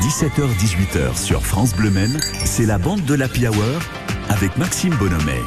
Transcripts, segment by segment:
17h-18h sur France Bleu Maine, c'est la bande de l'Happy Hour avec Maxime Bonhomet.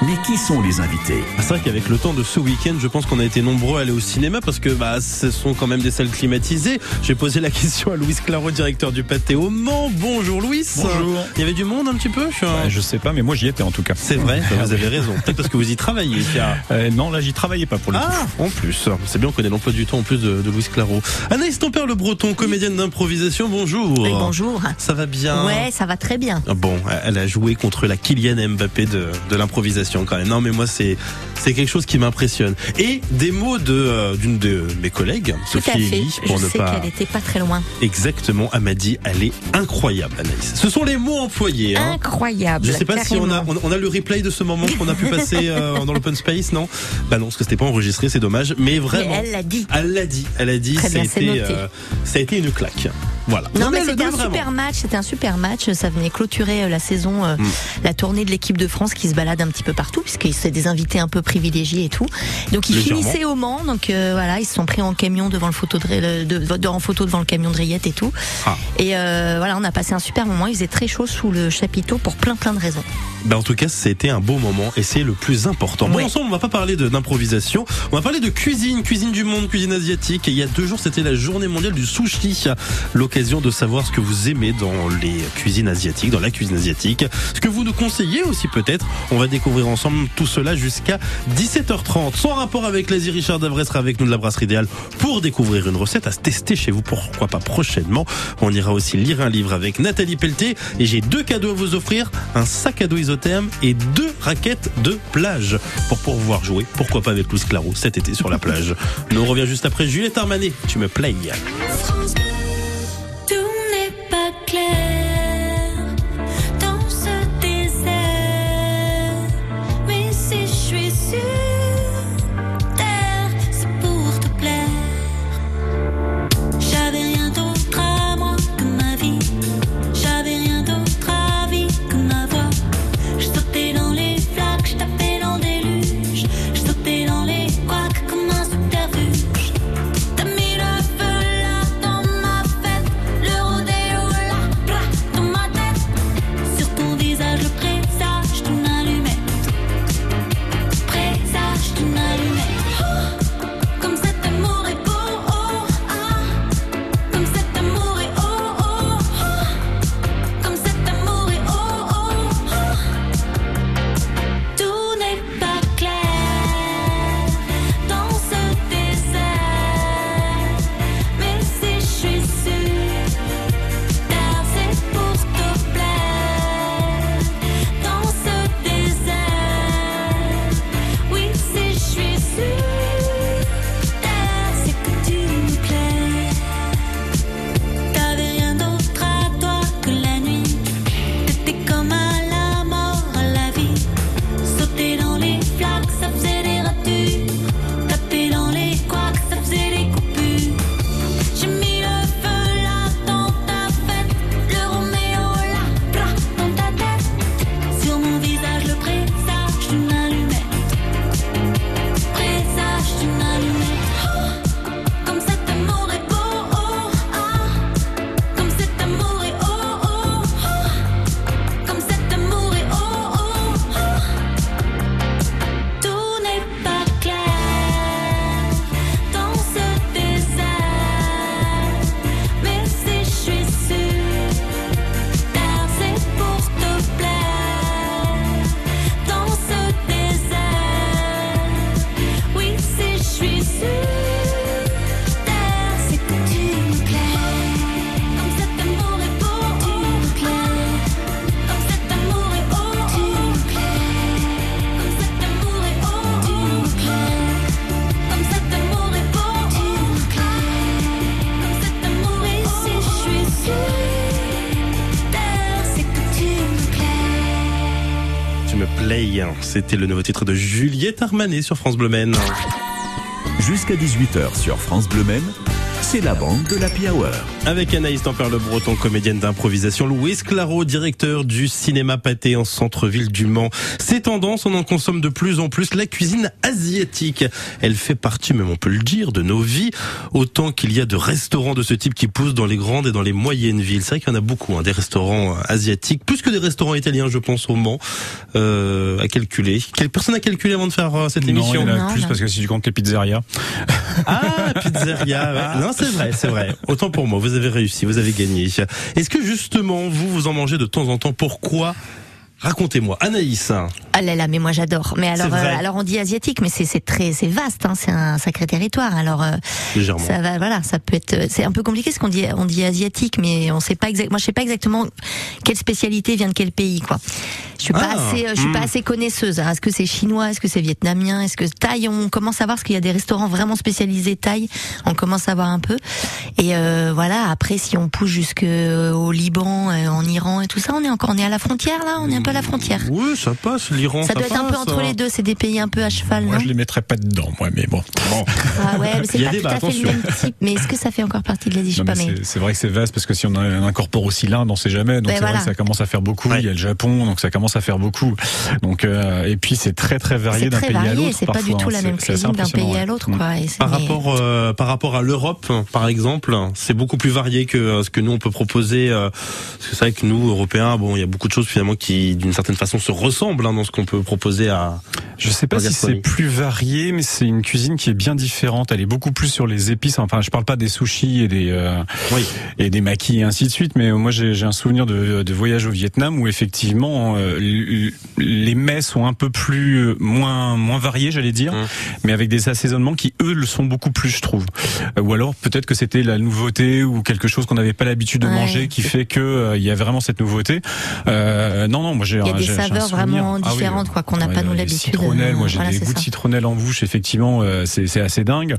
Mais qui sont les invités C'est vrai qu'avec le temps de ce week-end, je pense qu'on a été nombreux à aller au cinéma parce que bah, ce sont quand même des salles climatisées. J'ai posé la question à Louis Claro, directeur du Pâté au Mans. Bonjour Louis. Bonjour. Il y avait du monde un petit peu je, ouais, je sais pas, mais moi j'y étais en tout cas. C'est vrai, vous avez raison. Peut-être parce que vous y travaillez. Euh, non, là j'y travaillais pas pour le ah, coup. en plus. C'est bien, on connaît l'emploi du temps en plus de, de Louis Claro. Anaïs Tempère le Breton, comédienne d'improvisation, bonjour. Oui, bonjour. Ça va bien Ouais, ça va très bien. Bon, elle a joué contre la Kylian Mbappé de, de l'improvisation quand même. Non mais moi c'est c'est quelque chose qui m'impressionne. Et des mots de euh, d'une de mes collègues, Tout Sophie à fait. Elie, pour je ne sais pas qu'elle était pas très loin. exactement. Elle m'a dit, elle est incroyable, Anaïs. Ce sont les mots employés. Hein. Incroyable. Je sais pas si on a, on, on a le replay de ce moment qu'on a pu passer euh, dans l'open space, non? Bah non, parce que c'était pas enregistré, c'est dommage. Mais Mais vraiment, elle l'a dit. elle l'a dit, elle a dit, Très ça, a bien, été, euh, ça a été une claque. Voilà. Non, mais c'était un vraiment. super match. C'était un super match. Ça venait clôturer euh, la saison, euh, Mm. la tournée de l'équipe de France qui se balade un petit peu partout, puisque c'est des invités un peu privilégiés et tout. Donc ils Légèrement. finissaient au Mans. Donc euh, voilà, ils se sont pris en camion devant le photo de, de, de- en photo devant le camion de Riette et tout. Ah. Et euh, voilà, on a passé un super moment. Il faisait très chaud sous le chapiteau pour plein plein de raisons. Bah en tout cas, c'était un beau moment et c'est le plus important. Bon, Ouais. ensemble, on va pas parler d'improvisation, on va parler de cuisine, cuisine du monde, cuisine asiatique. Et il y a deux jours, c'était la journée mondiale du sushi. L'occasion de savoir ce que vous aimez dans les cuisines asiatiques, dans la cuisine asiatique. Ce que vous nous conseillez aussi peut-être. On va découvrir ensemble tout cela jusqu'à 17h30. Sans rapport avec l'Asie, Richard Davray sera avec nous de la brasserie idéale pour découvrir une recette à se tester chez vous. Pourquoi pas prochainement. On ira aussi lire un livre avec Nathalie Pelletier. Et j'ai deux cadeaux à vous offrir. Un sac à dos isotherme et deux raquettes de plage pour pouvoir jouer. Pourquoi pas avec Louis Claro cet été sur la plage. Nous on revient juste après Juliette Armanet. Tu me plais. C'était le nouveau titre de Juliette Armanet sur France Bleu Maine. Jusqu'à 18h sur France Bleu c'est la bande de l'Happy Hour. Avec Anaïs Tempère-le-Breton, comédienne d'improvisation, Louise Claro, directeur du cinéma pâté en centre-ville du Mans. Ces tendances, on en consomme de plus en plus la cuisine asiatique. Elle fait partie, même on peut le dire, de nos vies, autant qu'il y a de restaurants de ce type qui poussent dans les grandes et dans les moyennes villes. C'est vrai qu'il y en a beaucoup, hein, des restaurants asiatiques, plus que des restaurants italiens, je pense, au Mans, euh, à calculer. Quelle personne a calculé avant de faire euh, cette Non, émission il y en a Non, plus non. parce que si tu comptes les pizzerias. Ah, pizzeria. ouais. Non, c'est vrai, c'est vrai. Autant pour moi, vous avez réussi, vous avez gagné. Est-ce que justement, vous, vous en mangez de temps en temps? Pourquoi Racontez-moi. Anaïs. Ah là là, mais moi j'adore. Mais alors, euh, alors on dit asiatique, mais c'est c'est très, c'est vaste. Hein, c'est un sacré territoire. Alors euh, Légèrement. ça va, voilà, ça peut être. C'est un peu compliqué ce qu'on dit. On dit asiatique, mais on sait pas exactement. Moi, je sais pas exactement quelle spécialité vient de quel pays, quoi. Je suis pas Ah, assez, euh, je suis hmm. pas assez connaisseuse. hein. Est-ce que c'est chinois? Est-ce que c'est vietnamien? Est-ce que thaï? On commence à voir parce qu'il y a des restaurants vraiment spécialisés thaï. On commence à voir un peu. Et euh, voilà. Après, si on pousse jusque au Liban, euh, en Iran et tout ça, on est encore, on est à la frontière là. On est un peu la frontière. Oui, ça passe. L'Iran, Ça ça, doit être un peu passe, entre hein. les deux. C'est des pays un peu à cheval, Moi, non je les mettrais pas dedans, moi, mais bon. bon. Ah ouais, mais c'est pas débat, tout à fait le même type. Mais est-ce que ça fait encore partie de l'Asie Je sais Non, pas, mais c'est- vrai que c'est vaste parce que si on incorpore aussi l'Inde, on sait jamais. Donc Ben c'est vrai voilà. que ça commence à faire beaucoup. Ouais. Il y a le Japon, donc ça commence à faire beaucoup. Donc euh, et puis c'est très très varié d'un pays à l'autre. c'est pas du tout hein. la même cuisine d'un pays à l'autre, Mm. Par rapport, euh, par rapport à l'Europe, par exemple, c'est beaucoup plus varié que euh, ce que nous on peut proposer. euh, parce que c'est vrai que nous, Européens, bon, il y a beaucoup de choses finalement qui, d'une certaine façon, se ressemblent hein, dans ce qu'on peut proposer à. Je sais pas si c'est plus varié, mais c'est une cuisine qui est bien différente. Elle est beaucoup plus sur les épices. Enfin, je parle pas des sushis et des euh, Oui. et des maquis et ainsi de suite, mais moi j'ai un souvenir de, de voyage au Vietnam où effectivement euh, les mets sont un peu plus euh, moins moins variés, j'allais dire, Mmh. mais avec des assaisonnements qui eux le sont beaucoup plus, je trouve. Euh, Ou alors peut-être que c'était la nouveauté ou quelque chose qu'on n'avait pas l'habitude de Ouais. manger qui fait que euh, il y a vraiment cette nouveauté. Euh, non non, moi j'ai Il y a des saveurs vraiment Ah oui, différentes, quoi, qu'on n'a pas, nous, les l'habitude. Citronnelle, moi j'ai Voilà, des goûts de citronnelle en bouche, effectivement, euh, c'est c'est assez dingue.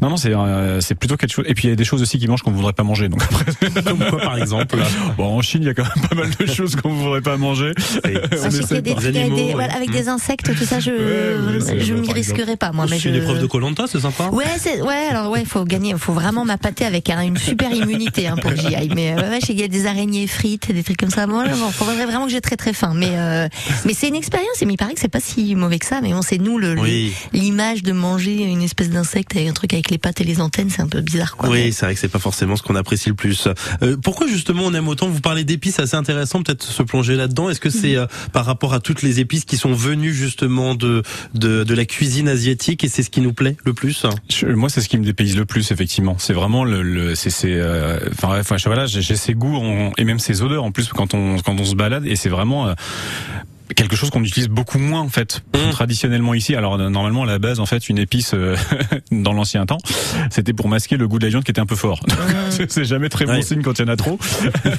Non non, c'est euh, c'est plutôt quelque chose. Et puis il y a des choses aussi qui mangent qu'on voudrait pas manger. Donc après, Comme quoi, par exemple bon, en Chine, il y a quand même pas mal de choses qu'on voudrait pas manger. C'est- Moi, des avec, animaux, des, ouais. voilà, avec des insectes, tout ça, je, Ouais, je m'y par exemple. risquerai pas, moi. Mais je... l'épreuve de Colanta, c'est sympa. Ouais, c'est, ouais, alors ouais, faut gagner, faut vraiment m'appâter avec un- une super immunité hein, pour que j'y aille. Mais euh, ouais, qu'il y a des araignées frites, des trucs comme ça. Bon, là, bon, faudrait vraiment que j'ai très très faim. Mais euh, mais c'est une expérience. Et mais il paraît que c'est pas si mauvais que ça. Mais on sait nous le Oui. l'image de manger une espèce d'insecte avec un truc avec les pattes et les antennes, c'est un peu bizarre, quoi. Oui, c'est vrai que c'est pas forcément ce qu'on apprécie le plus. Euh, pourquoi justement on aime autant Vous parlez d'épices, c'est assez intéressant peut-être se plonger là-dedans? Est-ce que c'est euh, par rapport à toutes les épices qui sont venues justement de de, de la cuisine asiatique et c'est ce qui nous plaît le plus? Je- moi, c'est ce qui me dépayse le plus, effectivement. C'est vraiment le, le c'est, c'est, euh, enfin, ouais, enfin, je- voilà, j'ai, j'ai ces goûts on- et même ces odeurs en plus quand on quand on se balade et c'est vraiment Uh, quelque chose qu'on utilise beaucoup moins en fait Mm. traditionnellement ici. Alors euh, normalement à la base en fait une épice euh, dans l'ancien temps c'était pour masquer le goût de la viande qui était un peu fort. c'est c'est jamais très bon Ouais. signe quand il y en a trop.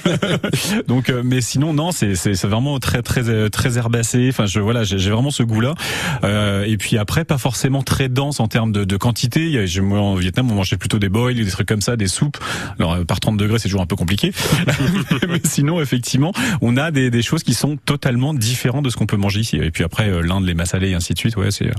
Donc euh, mais sinon non c'est c'est c'est vraiment très très euh, très herbacé. Enfin je voilà j'ai vraiment ce goût là. Euh, et puis après pas forcément très dense en termes de, de quantité. Il y a- je- moi en Vietnam on mangeait plutôt des boils, des trucs comme ça, des soupes. Alors euh, par 30 degrés c'est toujours un peu compliqué. mais sinon effectivement on a des, des choses qui sont totalement différentes de ce qu'on peut manger ici. Et puis après euh, l'Inde les massalés et ainsi de suite. Ouais c'est euh,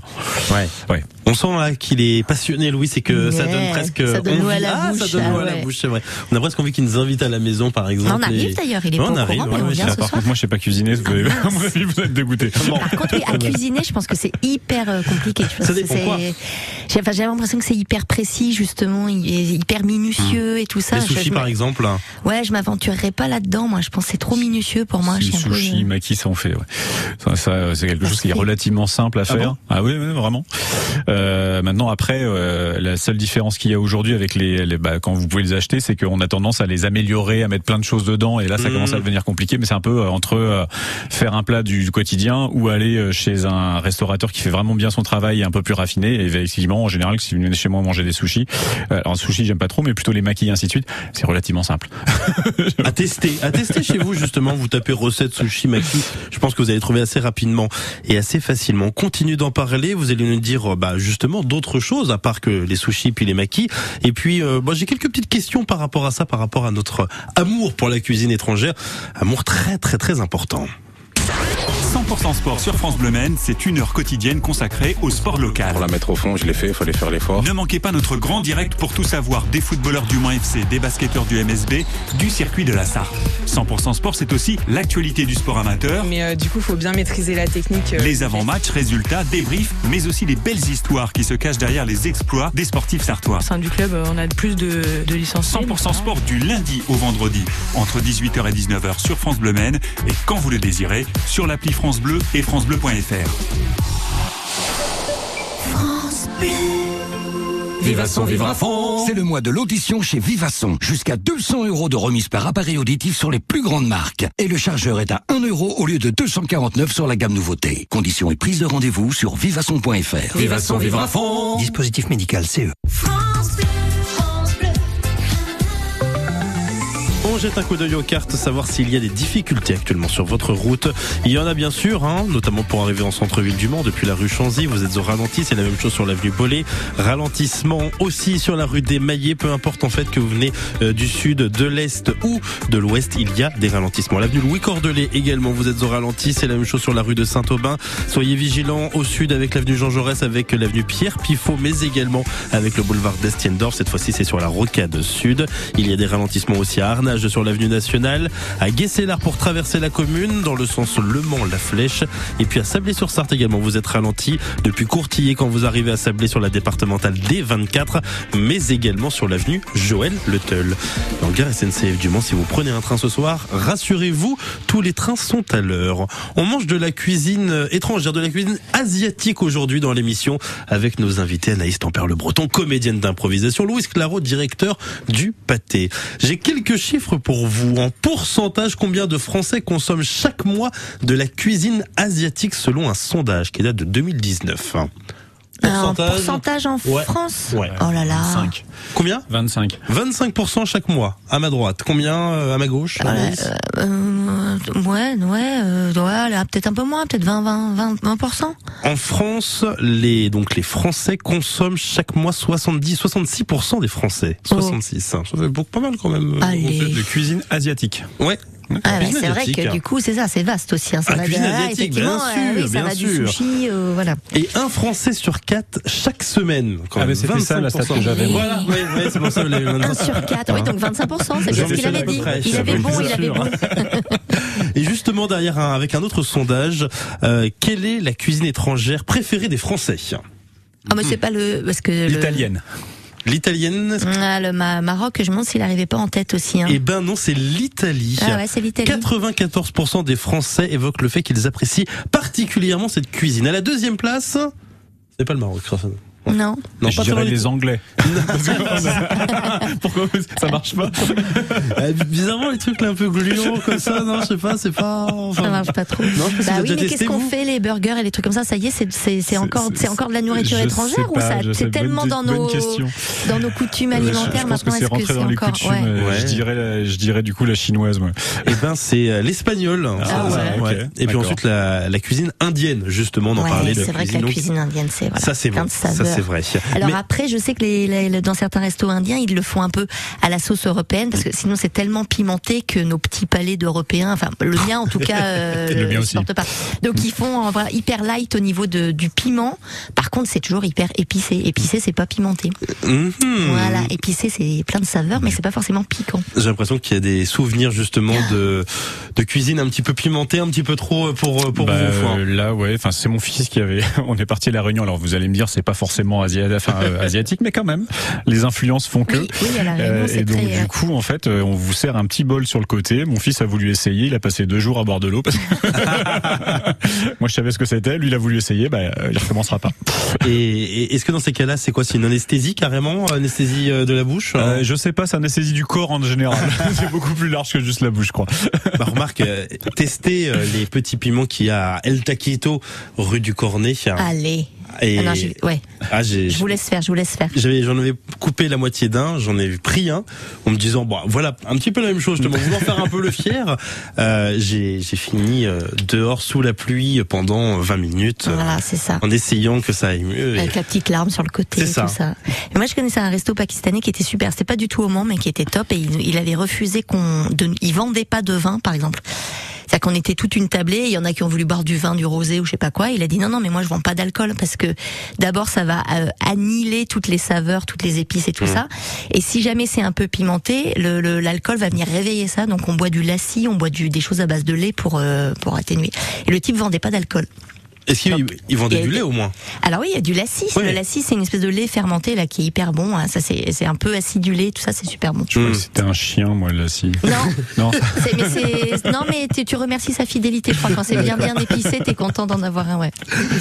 Ouais. Ouais. On sent là qu'il est passionné, Louis, c'est que ça donne presque ça donne l'eau à la ah, bouche, ça donne ah à la bouche, c'est vrai. On a presque envie qu'il nous invite à la maison, par exemple. On arrive et- d'ailleurs, il est Ouais, pas on arrive, courant, ouais, mais on ouais, vient ça, ce par soir. contre moi je sais pas cuisiner. Vous à mon avis vous êtes dégoûté. Par contre, oui, à cuisiner, je pense que c'est hyper euh, compliqué. Je Ça J'ai enfin, l'impression que c'est hyper précis, justement, hyper minutieux et tout ça. Les Je- sushis, je par me- exemple. Ouais, je m'aventurerais pas là-dedans. Moi, je pense que c'est trop minutieux pour moi. Je un peu- sushis, makis, ça on fait. Ouais. Ça, ça, c'est quelque chose qui est relativement simple à Ah faire. bon Ah, oui, oui, vraiment. Euh, maintenant, après, euh, la seule différence qu'il y a aujourd'hui avec les, les bah, quand vous pouvez les acheter, c'est qu'on a tendance à les améliorer, à mettre plein de choses dedans, et là, ça Mhm. commence à devenir compliqué. Mais c'est un peu euh, entre euh, faire un plat du, quotidien ou aller euh, chez un restaurateur qui fait vraiment bien son travail et un peu plus raffiné. Et effectivement, en général, si vous venez chez moi manger des sushis, euh, alors sushi, j'aime pas trop, mais plutôt les maquis et ainsi de suite, c'est relativement simple. à tester, à tester chez vous justement. Vous tapez recette sushi maki. Je pense que vous allez trouver assez rapidement et assez facilement. On continue d'en parler. Vous allez nous dire, euh, bah justement, d'autres choses à part que les sushis puis les makis. Et puis, euh, bah, j'ai quelques petites questions par rapport à ça, par rapport à notre amour pour la cuisine étrangère, amour très très très important. 100% sport sur France Bleu Maine, c'est une heure quotidienne consacrée au sport local. Pour la mettre au fond, je l'ai fait, il fallait faire l'effort. Ne manquez pas notre grand direct pour tout savoir des footballeurs du Mans FC, des basketteurs du MSB, du circuit de la Sarthe. 100% sport, c'est aussi l'actualité du sport amateur, Mais euh, du coup, faut bien maîtriser la technique. euh, les avant-matchs, résultats, débriefs, mais aussi les belles histoires qui se cachent derrière les exploits des sportifs sartois. Au sein du club, euh, on a plus de, de licenciés. 100% sport du lundi au vendredi, entre 18h et 19h sur France Bleu Maine et quand vous le désirez, sur l'appli France Bleu et francebleu.fr. Vivasson, vivre à fond C'est le mois de l'audition chez Vivasson. Jusqu'à 200 euros de remise par appareil auditif sur les plus grandes marques. Et le chargeur est à 1 euro au lieu de 249 sur la gamme nouveauté. Conditions et prise de rendez-vous sur vivasson.fr. Vivasson, vivre à fond. Dispositif médical CE. On jette un coup d'œil aux cartes, savoir s'il y a des difficultés actuellement sur votre route. Il y en a bien sûr, hein, notamment pour arriver en centre-ville du Mans depuis la rue Chanzy. Vous êtes au ralenti, c'est la même chose sur l'avenue Bollé. Ralentissement aussi sur la rue des Maillets. Peu importe en fait que vous venez euh, du sud, de l'est ou de l'ouest, il y a des ralentissements. L'avenue Louis Cordelet également, vous êtes au ralenti. C'est la même chose sur la rue de Saint-Aubin. Soyez vigilants au sud avec l'avenue Jean Jaurès, avec l'avenue Pierre Pifot, mais également avec le boulevard d'Estiendorf. Cette fois-ci, c'est sur la rocade sud. Il y a des ralentissements aussi à Arnage sur l'avenue nationale, à Guesselard pour traverser la commune dans le sens Le Mans-La Flèche, et puis à Sablé-sur-Sarthe également. Vous êtes ralenti depuis Courtillé quand vous arrivez à Sablé sur la départementale D24, mais également sur l'avenue Joël Le Teul. Dans le gare SNCF du Mans, si vous prenez un train ce soir, rassurez-vous, tous les trains sont à l'heure. On mange de la cuisine étrangère, de la cuisine asiatique aujourd'hui dans l'émission avec nos invités Anaïs Tempère-Le Breton, comédienne d'improvisation, Louise Claro, directeur du pâté. J'ai quelques chiffres pour vous. En pourcentage, combien de Français consomment chaque mois de la cuisine asiatique selon un sondage qui date de 2019 Un pourcentage en Ouais. France? Ouais. Oh là là. 5. Combien? 25. 25% chaque mois. À ma droite. Combien euh, à ma gauche? Anaïs Euh, ouais, ouais, euh, ouais, là, peut-être un peu moins, peut-être 20, 20, 20, 20%. En France, les donc les Français consomment chaque mois 70 66% des Français. 66. hein. Ça fait beaucoup pas mal quand même. euh, Allez. De cuisine asiatique. Ouais. Ah, bah, c'est vrai que du coup, c'est ça, c'est vaste aussi. Hein, ça Ah, va cuisine de- ah, asiatique, bien sûr, euh, oui, ça bien va du sûr. sushi, euh, voilà. Et un Français sur quatre chaque semaine. Quand Ah, même. c'était ça, la stat 25%. que j'avais, moi. Voilà, ouais, ouais, c'est pour ça que je l'avais Un sur quatre, oui, donc 25%, c'est bien ce qu'il avait dit. près, Il avait bon, il avait bon. Et justement derrière un, avec un autre sondage, euh, quelle est la cuisine étrangère préférée des Français? Ah, mais c'est pas le, parce que le, L'italienne. Ah, le Ma- Maroc, je me demande s'il arrivait pas en tête aussi, hein. Eh ben non, c'est l'Italie. Ah ouais, c'est l'Italie. 94% des Français évoquent le fait qu'ils apprécient particulièrement cette cuisine. À la deuxième place, c'est pas le Maroc. Raphaël. Non. Non, je pas dirais les Anglais. Pourquoi ça marche pas Euh, bizarrement, les trucs là un peu gluants comme ça, non, je sais pas, c'est pas. enfin, Ça marche pas trop. Non, je sais pas si bah oui, mais qu'est-ce qu'on fait les burgers et les trucs comme ça? Ça y est, c'est encore c'est- encore de la nourriture étrangère ou ça c'est tellement Bonne- dans bonne nos dans nos coutumes Je- alimentaires je pense que maintenant c'est Est-ce que rentré c'est dans les encore? coutumes. ouais. euh, Ouais. Je dirais, je dirais du coup la chinoise. Eh ben, c'est euh, l'espagnol. Ah ok, Et puis ensuite la, cuisine indienne, justement, on en parlait c'est vrai que la cuisine indienne, c'est voilà, Ça c'est plein bon, de ça saveurs. C'est vrai. Alors Mais- après, je sais que les, les- dans certains restos indiens, ils le font un peu à la sauce européenne parce que sinon c'est tellement pimenté que nos petits palais d'Européens, enfin le mien en tout cas, euh, Le mien ne aussi. supporte pas. Donc ils font en vrai, hyper light au niveau de, du piment. Par contre, c'est toujours hyper épicé. Épicé, c'est pas pimenté. Mhm. Voilà, épicé, c'est plein de saveurs, mais c'est pas forcément piquant. J'ai l'impression qu'il y a des souvenirs justement de de cuisine un petit peu pimentée, un petit peu trop pour pour Bah, vous. euh, là, ouais. Enfin, c'est mon fils qui avait. On est parti à la Réunion. Alors, vous allez me dire, c'est pas forcément asia... enfin, euh, asiatique, mais quand même, les influences font que. Oui, oui, à la Réunion, Euh, et donc très. euh, du coup, en fait, on vous sert un petit bol sur le côté. Mon fils a voulu essayer. Il a passé deux jours à boire de l'eau parce moi je savais ce que c'était. Lui, il a voulu essayer. Bah, il recommencera pas. Et, et est-ce que dans ces cas-là, c'est quoi? C'est une anesthésie carrément, anesthésie de la bouche Euh, je sais pas, c'est anesthésie du corps en général. c'est beaucoup plus large que juste la bouche, je crois. Bah, remarque, euh, testez euh, les petits piments qu'il y a à El Taquito, rue du Cornet. Allez. Et Ah non, ouais, ah, je vous laisse faire, je vous laisse faire. J'avais, j'en avais coupé la moitié d'un, j'en ai pris un, en me disant bon voilà un petit peu la même chose, justement, voulant faire un peu le fier. Euh, j'ai, j'ai fini euh, dehors sous la pluie pendant 20 minutes, euh, Voilà, c'est ça. en essayant que ça aille mieux. et- Avec la petite larme sur le côté, C'est et ça. tout ça. Et moi, je connaissais un resto pakistanais qui était super. C'était pas du tout au Mans, mais qui était top. Et il, il avait refusé qu'on, de, il vendait pas de vin, par exemple. C'est-à-dire qu'on était toute une tablée, il y en a qui ont voulu boire du vin, du rosé ou je sais pas quoi. Il a dit non non mais moi je vends pas d'alcool parce que d'abord ça va euh, annihiler toutes les saveurs, toutes les épices et tout ça. Et si jamais c'est un peu pimenté, le- le- l'alcool va venir réveiller ça. Donc on boit du lassi, on boit du, des choses à base de lait pour euh, pour atténuer. Et le type vendait pas d'alcool. Est-ce qu'ils ils du lait au moins Alors oui, il y a du lassi. Ouais. Le lassi, c'est une espèce de lait fermenté là qui est hyper bon. hein. Ça c'est c'est un peu acidulé, tout ça c'est super bon. Je crois que C'était un chien, moi, là, si. Non, Non. c'est- mais c'est non mais tu, tu remercies sa fidélité. Je crois quand c'est bien bien épicé, t'es content d'en avoir un ouais.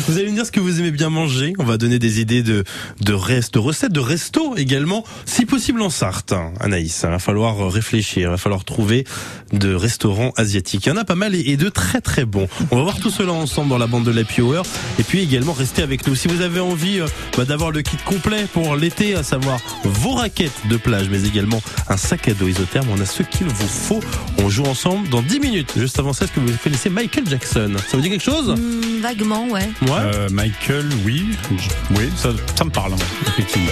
Vous allez me dire ce que vous aimez bien manger. On va donner des idées de de, reste, de recettes, de resto également, si possible en Sarthe. hein, Anaïs, il va falloir réfléchir, il va falloir trouver de restaurants asiatiques. Il y en a pas mal et, et de très très bons. On va voir tout cela ensemble dans la bande de Hour et puis également restez avec nous. Si vous avez envie euh, bah, d'avoir le kit complet pour l'été, à savoir vos raquettes de plage, mais également un sac à dos isotherme, on a ce qu'il vous faut. On joue ensemble dans 10 minutes. Juste avant ça, est-ce que vous connaissez Michael Jackson Ça vous dit quelque chose? Hmm, vaguement ouais. Ouais. Euh, Michael, oui. Oui, ça, ça me parle, ouais, effectivement.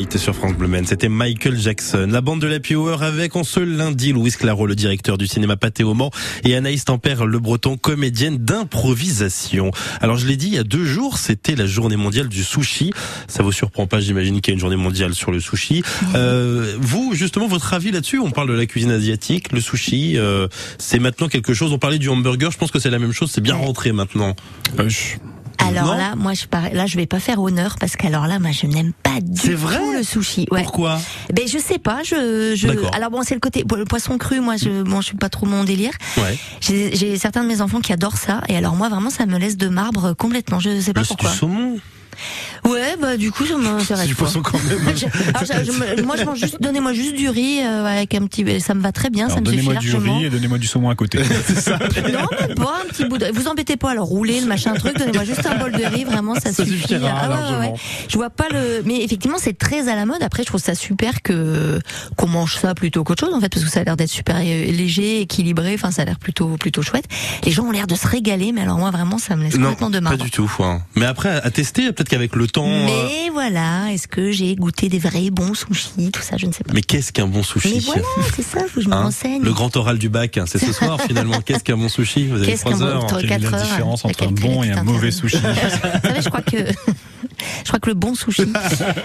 White sur France Bleu. C'était Michael Jackson. La bande de la Hour avec en ce lundi Louis Claro, le directeur du cinéma Pathé au Mans, et Anaïs Tempère, le breton, comédienne d'improvisation. Alors je l'ai dit, il y a deux jours, c'était la journée mondiale du sushi. Ça vous surprend pas, j'imagine qu'il y a une journée mondiale sur le sushi. Euh, vous, justement, votre avis là-dessus On parle de la cuisine asiatique, le sushi, euh, c'est maintenant quelque chose. On parlait du hamburger, je pense que c'est la même chose, c'est bien rentré maintenant. Euh, je- Alors Non là, moi je parais, là je vais pas faire honneur parce qu'alors là, moi je n'aime pas du vrai tout le sushi. Ouais. Pourquoi? Ben je sais pas, je, je alors bon c'est le côté le poisson cru, moi je bon je suis pas trop mon délire. Ouais. J'ai j'ai certains de mes enfants qui adorent ça et alors moi vraiment ça me laisse de marbre complètement. Je sais pas Le, pourquoi. du saumon Ouais, bah du coup, ça m'intéresse. Du pas. poisson quand même. Je- alors, je- je moi, je mange juste, donnez-moi juste du riz euh, avec un petit, ça me va très bien, Alors, ça me suffit donnez-moi du largement. riz et donnez-moi du saumon à côté. Non, même pas un petit bout de. Vous embêtez pas, alors roulez le machin truc, donnez-moi juste un bol de riz, vraiment ça, Ça suffit. suffira Ah ouais, ouais. Je vois pas le. Mais effectivement, c'est très à la mode. Après, je trouve ça super que qu'on mange ça plutôt qu'autre chose en fait, parce que ça a l'air d'être super léger, équilibré. Enfin, ça a l'air plutôt plutôt chouette. Les gens ont l'air de se régaler, mais alors moi vraiment, ça me laisse Non, complètement de pas marbre. du tout. hein. Mais après, à tester, peut-être qu'avec le temps. euh, Mais voilà, est-ce que j'ai goûté des vrais bons sushis, tout ça, je ne sais pas. Mais qu'est-ce qu'un bon sushi Mais voilà, c'est ça, faut que je me Hein renseigne. Le grand oral du bac, hein, c'est ce soir finalement. Qu'est-ce qu'un bon sushi Vous avez Qu'est-ce qu'un trois bon- heures. entre Quelle est la différence entre un bon et un mauvais sushi Vous savez, je crois que je crois que le bon sushi.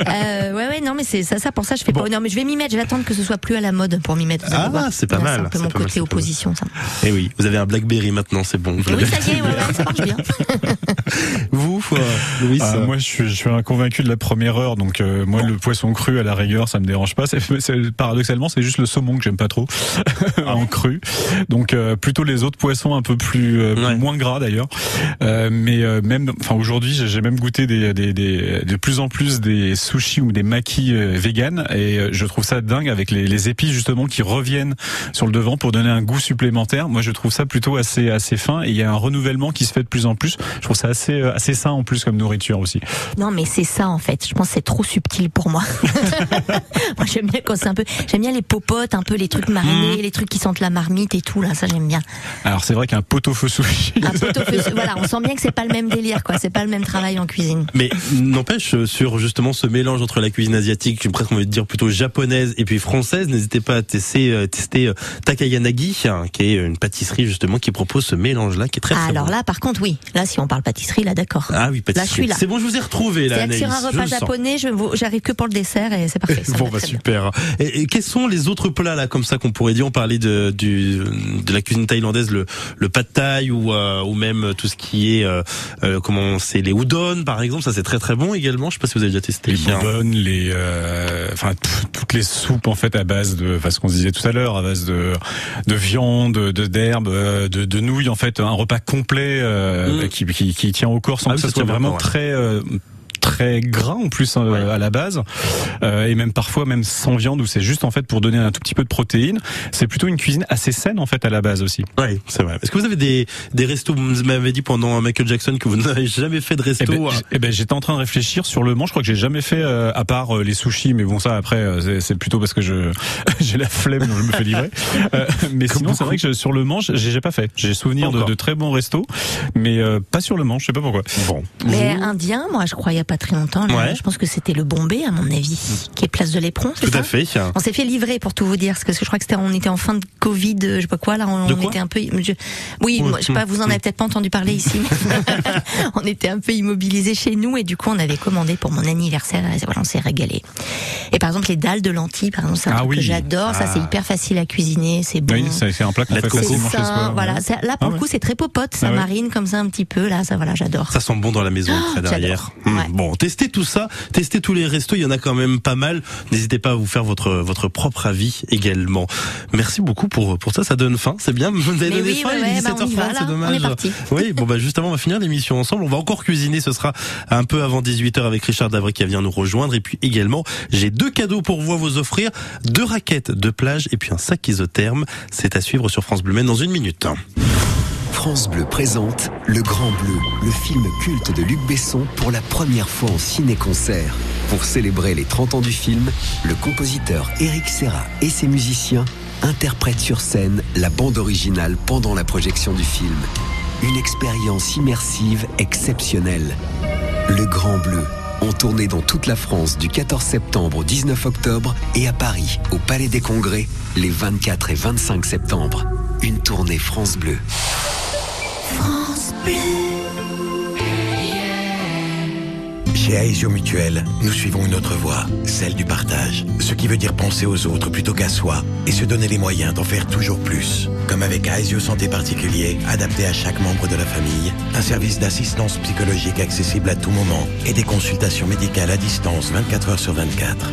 Euh, ouais, ouais, non, mais c'est ça, ça. Pour ça, je fais pas. Non, mais je vais m'y mettre. Je vais attendre que ce soit plus à la mode pour m'y mettre. Ah, c'est pas mal, C'est un peu mon côté opposition, ça. Eh oui, vous avez un Blackberry maintenant, c'est bon. Vous Oui, ça y est, ouais, ouais, ça marche bien. Vous, Louis Ah, moi, je suis, je suis un convaincu de la première heure, donc euh, moi, le poisson cru à la rigueur, ça me dérange pas. Paradoxalement, c'est juste le saumon que j'aime pas trop en cru. Donc euh, plutôt les autres poissons un peu plus euh, Ouais. moins gras d'ailleurs. Euh, mais euh, même, enfin aujourd'hui, j'ai, même goûté des, des, des, de plus en plus des sushis ou des makis vegan, et je trouve ça dingue avec les, les épices justement qui reviennent sur le devant pour donner un goût supplémentaire. Moi, je trouve ça plutôt assez assez fin, et il y a un renouvellement qui se fait de plus en plus. Je trouve ça assez assez sain en plus comme nourriture aussi. Non, mais c'est ça en fait. Je pense que c'est trop subtil pour moi. moi, j'aime bien quand c'est un peu. J'aime bien les popotes, un peu les trucs marinés, les trucs qui sentent la marmite et tout là. Ça, j'aime bien. Alors c'est vrai qu'un pot-au-feu sushi. Un pot-au-feu, voilà, on sent bien que c'est pas le même délire, quoi. C'est pas le même travail en cuisine. Mais n'empêche, euh, sur justement ce mélange entre la cuisine asiatique, j'ai presque envie de dire plutôt japonaise et puis française, n'hésitez pas à tester, euh, tester euh, Takayanagi, hein, qui est une pâtisserie justement qui propose ce mélange-là, qui est très très alors bon. là, par contre, oui. Là, si on parle pâtisserie, là, d'accord. Ah oui, Là, je pâtisserie. suis là. C'est bon, je vous ai retrouvé là, que sur Anaïs, un repas japonais, je vous- j'arrive que pour le dessert et c'est parfait. ça Bon bah super. Et, et quels sont les autres plats là comme ça qu'on pourrait dire? On parlait de du de la cuisine thaïlandaise, le le pad thai ou euh, ou même tout ce qui est euh, euh, comment c'est les udon par exemple, ça c'est très très bon également. Je sais pas si vous avez déjà testé. Les bonbonnes, les, euh, enfin toutes les soupes en fait à base de, enfin ce qu'on se disait tout à l'heure, à base de de viande, de d'herbes, euh, de, de nouilles en fait, un repas complet euh, Mm. qui, qui qui tient au corps sans Ah oui, que ça vraiment corps, ouais. très euh, très gras en plus hein, à la base euh, et même parfois même sans viande où c'est juste en fait pour donner un tout petit peu de protéines c'est plutôt une cuisine assez saine en fait à la base aussi Oui, c'est vrai. Est-ce que vous avez des des restos Vous m'avez dit pendant Michael Jackson que vous n'avez jamais fait de resto. Eh ben, euh, j- eh ben, j'étais en train de réfléchir sur le Mans. Je crois que j'ai jamais fait euh, à part euh, les sushis, mais bon ça après euh, c'est- c'est plutôt parce que je j'ai la flemme donc je me fais livrer. Euh, mais Comme sinon c'est vrai que je- sur le Mans j'ai j'ai pas fait. J'ai souvenir de, de très bons restos, mais euh, pas sur le Mans. Je sais pas pourquoi. Bon. Mais indien, moi, je crois il y a pas très longtemps. là, Ouais. Je pense que c'était le Bombay, à mon avis, qui est place de l'éperon. c'est Tout ça à fait. On s'est fait livrer pour tout vous dire, parce que je crois que c'était, on était en fin de Covid, je sais pas quoi, là, on, De on quoi était un peu, je- oui, moi, je sais pas, vous en avez peut-être pas entendu parler ici. on était un peu immobilisés chez nous et du coup, on avait commandé pour mon anniversaire et voilà, on s'est régalé. Et par exemple, les dalles de lentilles, par exemple, c'est un Ah truc que j'adore, ça c'est Ah. hyper facile à cuisiner, c'est bon. Oui, c'est c'est un plat qu'on fait c'est facilement chez soi. voilà. C'est- Là, pour Ah le ouais. coup, c'est très popote, ça marine comme ça un petit peu, là, ça, voilà, j'adore. Ça sent bon dans la maison après derrière. Ouais. Bon, testez tout ça, testez tous les restos, il y en a quand même pas mal. N'hésitez pas à vous faire votre votre propre avis également. Merci beaucoup pour pour ça, ça donne faim, c'est bien. Vous avez donné oui, faim, ouais, il est ouais, bah, on y 17h30, va, là. c'est dommage. Oui, bon bah justement, on va finir l'émission ensemble. On va encore cuisiner, ce sera un peu avant 18h avec Richard Davray qui vient nous rejoindre et puis également, j'ai deux cadeaux pour vous à vous offrir, deux raquettes de plage et puis un sac isotherme. C'est à suivre sur France Bleu dans une minute. France Bleu présente Le Grand Bleu, le film culte de Luc Besson pour la première fois en ciné-concert. Pour célébrer les 30 ans du film, le compositeur Eric Serra et ses musiciens interprètent sur scène la bande originale pendant la projection du film. Une expérience immersive exceptionnelle. Le Grand Bleu, en tournée dans toute la France du 14 septembre au 19 octobre et à Paris, au Palais des Congrès, les 24 et 25 septembre. Une tournée France Bleu. Chez Aesio Mutuel, nous suivons une autre voie, celle du partage. Ce qui veut dire penser aux autres plutôt qu'à soi et se donner les moyens d'en faire toujours plus. Comme avec Aesio Santé Particulier, adapté à chaque membre de la famille, un service d'assistance psychologique accessible à tout moment et des consultations médicales à distance 24 heures sur 24.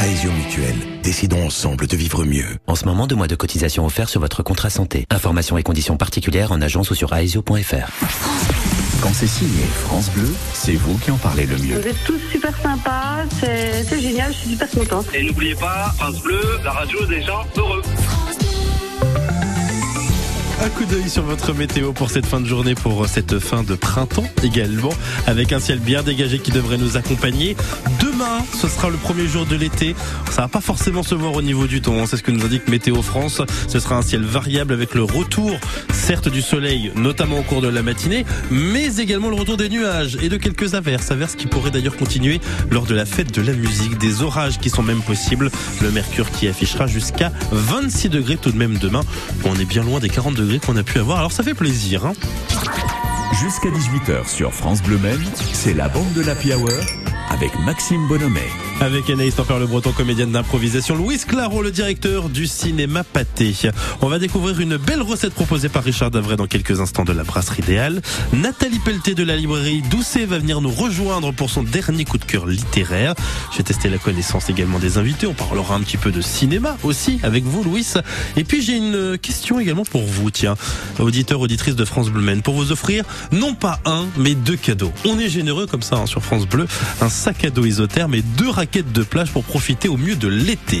Aesio Mutuel, décidons ensemble de vivre mieux. En ce moment, deux mois de cotisation offerts sur votre contrat santé. Informations et conditions particulières en agence ou sur aesio.fr. Quand c'est signé France Bleu, c'est vous qui en parlez le mieux. Vous êtes tous super sympas, c'est c'est génial, je suis super contente. Et n'oubliez pas, France Bleu, la radio des gens heureux. Un coup d'œil sur votre météo pour cette fin de journée, pour cette fin de printemps également, avec un ciel bien dégagé qui devrait nous accompagner. Demain, ce sera le premier jour de l'été. Ça va pas forcément se voir au niveau du temps. hein. C'est ce que nous indique Météo France. Ce sera un ciel variable avec le retour, certes, du soleil, notamment au cours de la matinée, mais également le retour des nuages et de quelques averses. Averses qui pourraient d'ailleurs continuer lors de la fête de la musique. Des orages qui sont même possibles. Le mercure qui affichera jusqu'à 26 degrés tout de même demain. On est bien loin des 40 qu'on a pu avoir. Alors ça fait plaisir. Hein Jusqu'à 18h sur France Bleu Maine, c'est la bande de l'Happy Hour avec Maxime Bonhomet. Avec Anaïs Tempère le Breton, comédienne d'improvisation, Louis Claro, le directeur du cinéma Pâté. On va découvrir une belle recette proposée par Richard Davray dans quelques instants de la brasserie idéale. Nathalie Pelleté de la librairie Doucet va venir nous rejoindre pour son dernier coup de cœur littéraire. J'ai testé la connaissance également des invités. On parlera un petit peu de cinéma aussi avec vous, Louis. Et puis j'ai une question également pour vous, tiens, auditeur, auditrice de France Bleu Maine, pour vous offrir non pas un, mais deux cadeaux. On est généreux comme ça hein, sur France Bleu. Sac à dos isotherme et deux raquettes de plage pour profiter au mieux de l'été.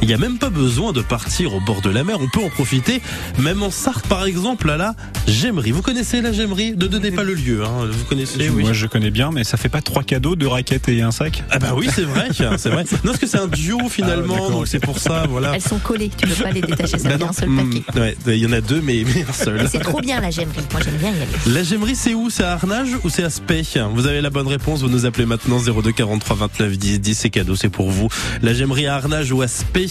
Il n'y a même pas besoin de partir au bord de la mer. On peut en profiter, même en Sarthe par exemple, à la Gemmerie. Vous connaissez la Gemmerie Ne donnez pas le lieu. Hein. Vous connaissez oui. Moi, je connais bien, mais ça fait pas trois cadeaux, deux raquettes et un sac. Ah bah oui, c'est vrai, c'est vrai. Non, parce que c'est un duo finalement, Ah, d'accord, donc c'est pour ça, voilà. Elles sont collées, tu peux pas les détacher, ça Bah fait non, un seul hmm, paquet. ouais, il y en a deux, mais, mais un seul. C'est trop bien la gemmerie, moi j'aime bien y aller. La Gemmerie, c'est où? C'est à Arnage ou c'est à Spey? Vous avez la bonne réponse, vous nous appelez maintenant 02 43 29 10 10, c'est cadeau, c'est pour vous. La Gemmerie à Arnage ou à Spey.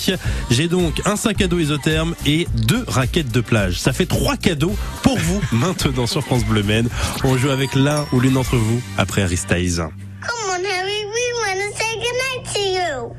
J'ai donc un sac à dos isotherme et deux raquettes de plage. Ça fait trois cadeaux pour vous maintenant sur France Bleu Maine. On joue avec l'un ou l'une d'entre vous après Styles. Come on, Harry, we want to say goodnight to you.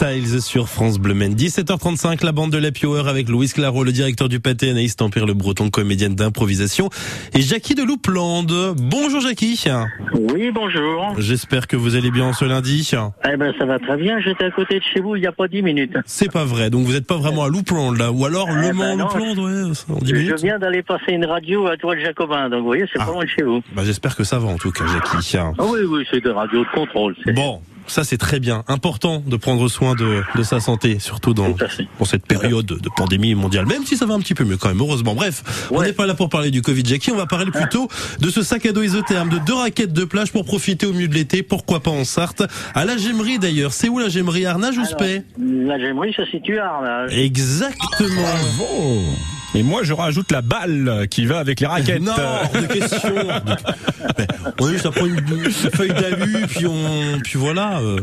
Styles sur France Bleu Maine. 17h35, la bande de Hour avec Louis Claro, le directeur du pâté, Anaïs Tempire, le breton, comédienne d'improvisation, et Jackie de Louplande. Bonjour Jackie. Oui, bonjour. J'espère que vous allez bien en ce lundi. Eh ben, ça va très bien. J'étais à côté de chez vous il n'y a pas dix minutes. C'est pas vrai, donc vous n'êtes pas vraiment à Louplande là, ou alors Le Eh Mans, ben non, Louplande, ouais, en 10 Je minutes. viens d'aller passer une radio à Toile Jacobin, donc vous voyez, c'est pas loin de chez vous. Bah, j'espère que ça va en tout cas, Jackie. Ah oui, oui, c'est de radio de contrôle. c'est- Bon, ça c'est très bien. Important de prendre soin de, de sa santé, surtout dans, pour cette période de pandémie mondiale, même si ça va un petit peu mieux quand même, heureusement. Bref, on n'est pas là pour parler du Covid, Jackie, on va parler plutôt de ce sac à dos isotherme, de deux raquettes de plage pour profiter au milieu de l'été, pourquoi pas en Sarthe, à la Gemmerie d'ailleurs. C'est où la Gemmerie Arnage ou Spey? La Gemmerie se situe à Arnage. Exactement. Et moi, je rajoute la balle qui va avec les raquettes. Non, de question. Mais on a juste prendre une, une feuille d'alu, puis on, puis voilà. euh.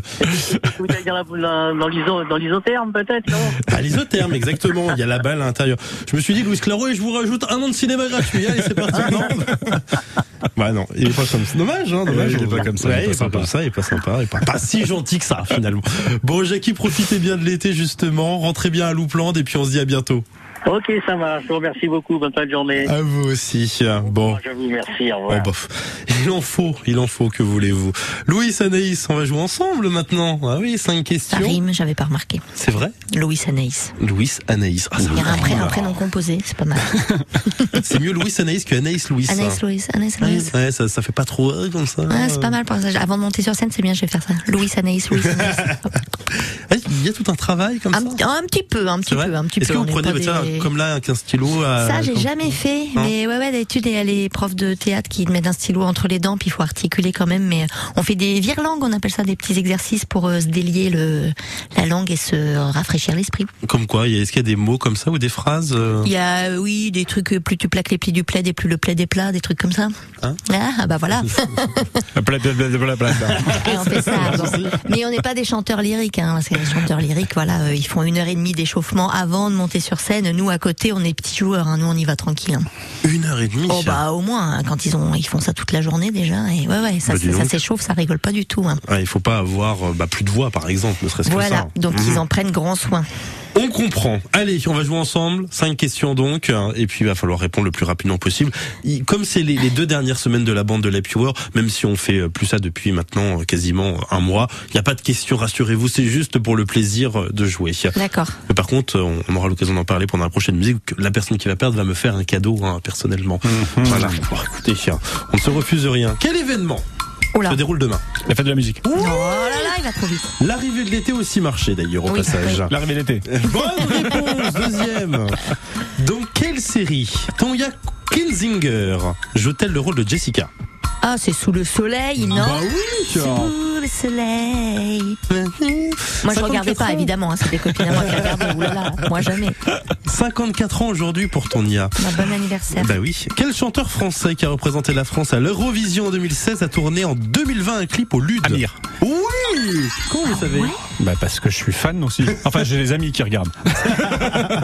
Vous allez dire la- la- dans l'iso- dans l'isotherme, peut-être, non? À l'isotherme, exactement. Il y a la balle à l'intérieur. Je me suis dit, Louis Claro, et je vous rajoute un an de cinéma gratuit. Allez, c'est parti. Non bah non, il est pas comme ça. Dommage, hein, dommage. Ouais, il est pas comme ça, Ouais, il est il est pas comme ça, il est pas sympa, il est pas, pas si gentil que ça, finalement. Bon, Jackie, profitez bien de l'été, justement. Rentrez bien à Louplande, et puis on se dit à bientôt. Ok, ça marche. Je vous remercie beaucoup. Bonne fin de journée. À vous aussi. Bon. Je vous remercie. Au Oh, revoir. bof. Il en faut, il en faut, que voulez-vous. Louis, Anaïs, on va jouer ensemble maintenant. Ah oui, cinq Ça questions. rime, j'avais pas remarqué. C'est vrai Louis Anaïs. Louis, Anaïs. Ah, ça Il y a un, rime. pré- un prénom composé, c'est pas mal. C'est mieux Louis Anaïs que Anaïs Louis. Anaïs Louis, Anaïs Louis. Ouais, ça, ça fait pas trop euh, comme ça. Ah, c'est pas mal pour ça. Avant de monter sur scène, c'est bien, je vais faire ça. Louis Anaïs, Louis Anaïs. Il y a tout un travail comme un, ça. un petit peu, un petit peu, un petit Est-ce peu. que vous prenez des- comme là avec un stylo à- Ça, j'ai comme- jamais fait. Non Mais ouais, ouais, d'habitude, il y a les profs de théâtre qui mettent un stylo entre les dents, puis il faut articuler quand même. Mais on fait des vire-langues, on appelle ça des petits exercices pour euh, se délier le, la langue et se rafraîchir l'esprit. Comme quoi il y a- Est-ce qu'il y a des mots comme ça ou des phrases euh, Il y a, euh, oui, des trucs, euh, plus tu plaques les plis du plaid et plus le plaid est plat, des trucs comme ça. Hein ah, bah voilà. Et on fait ça. bon. Mais on n'est pas des chanteurs lyriques, hein, parce que les chanteurs lyriques, voilà, euh, ils font une heure et demie d'échauffement avant de monter sur scène. Nous, à côté, on est petits joueurs, hein, nous, on y va tranquille. hein. Une heure et demie Oh bah au moins, hein, quand ils ont, ils font ça toute la journée déjà. Et ouais, ouais, ça, Bah, ça s'échauffe, ça rigole pas du tout. hein. Ah, il faut pas avoir euh, bah, plus de voix par exemple, ne serait-ce que ça. Voilà, donc Mhm. ils en prennent grand soin. On comprend. Allez, on va jouer ensemble. Cinq questions donc, et puis il va falloir répondre le plus rapidement possible. Comme c'est les, les deux dernières semaines de la bande de l'Happy Hour, même si on fait euh, plus ça depuis maintenant euh, quasiment un mois, il n'y a pas de questions, rassurez-vous, c'est juste pour le plaisir euh, de jouer. D'accord. Mais par contre, on aura l'occasion d'en parler pendant la prochaine musique. La personne qui va perdre va me faire un cadeau hein, personnellement. Voilà. Bon, écoutez, on ne se refuse rien. Quel événement se déroule demain La fête de la musique. Oh là là, il va trop vite. L'arrivée de l'été aussi marché d'ailleurs au Oui, passage. oui. L'arrivée d'été. Bonne réponse, deuxième. Dans quelle série Tonya Kinzinger joue-t-elle le rôle de Jessica? Ah, c'est sous le soleil, non Bah oui, Sous le soleil. Moi, je regardais pas, évidemment. hein, c'est des copines à moi qui regardaient. Là, moi jamais. 54 ans aujourd'hui pour Tonya. Ma bon anniversaire. Bah oui. Quel chanteur français qui a représenté la France à l'Eurovision en 2016 a tourné en 2020 un clip au Lude? Amir. Oui Comment vous savez? Bah parce que je suis fan aussi. Enfin, j'ai des amis qui regardent.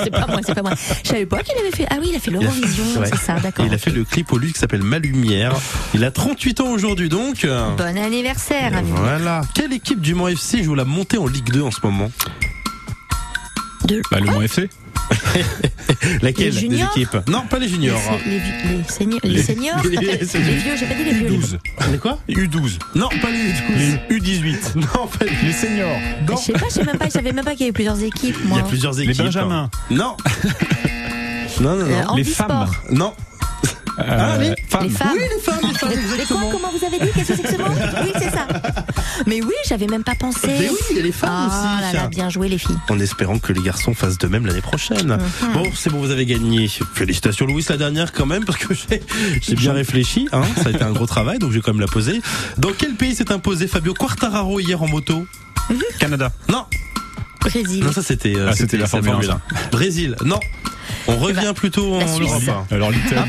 C'est pas moi, c'est pas moi. Je savais pas qu'il avait fait. Ah oui, il a fait l'Eurovision, Ouais. c'est ça, d'accord. Il a fait le clip au Lude qui s'appelle Ma Lumière. Il a 38 ans aujourd'hui donc. Bon anniversaire, ami. Voilà. Quelle équipe du Mans FC joue la montée en Ligue 2 en ce moment? De... Bah le Mans FC. Laquelle Les des équipes? Non, pas les juniors. Les, les seniors, les, Les- seniors, les- les, les- vieux, j'ai pas dit les vieux. U12. Les quoi? U12. Non, pas les U12. Les U18. Non, pas les, Les seniors. Je sais pas, je sais même pas, je savais même pas qu'il y avait plusieurs équipes, moi. Il y a plusieurs équipes. Benjamins. Non. non, non, Euh, non. Les handisport. femmes. Non. Ah, les- femmes. Les femmes. Oui, les femmes, les femmes, Les quoi. Comment vous avez dit Qu'est-ce que c'est que ce mot Oui, c'est ça. Mais oui, j'avais même pas pensé. Mais oui, il y a les femmes Ah aussi. là là, bien joué les filles. En espérant que les garçons fassent de même l'année prochaine. Mhm. Bon, c'est bon, vous avez gagné. Félicitations Louis, la dernière quand même, parce que j'ai bien réfléchi. Hein, ça a été un gros travail, donc je vais quand même la poser. Dans quel pays s'est imposé Fabio Quartararo hier en moto? Canada. Non, Brésil. non ça c'était euh, Ah, c'était la Formule 1, Brésil. Non, On revient plutôt la en Suisse. Europe. Alors l'Italie.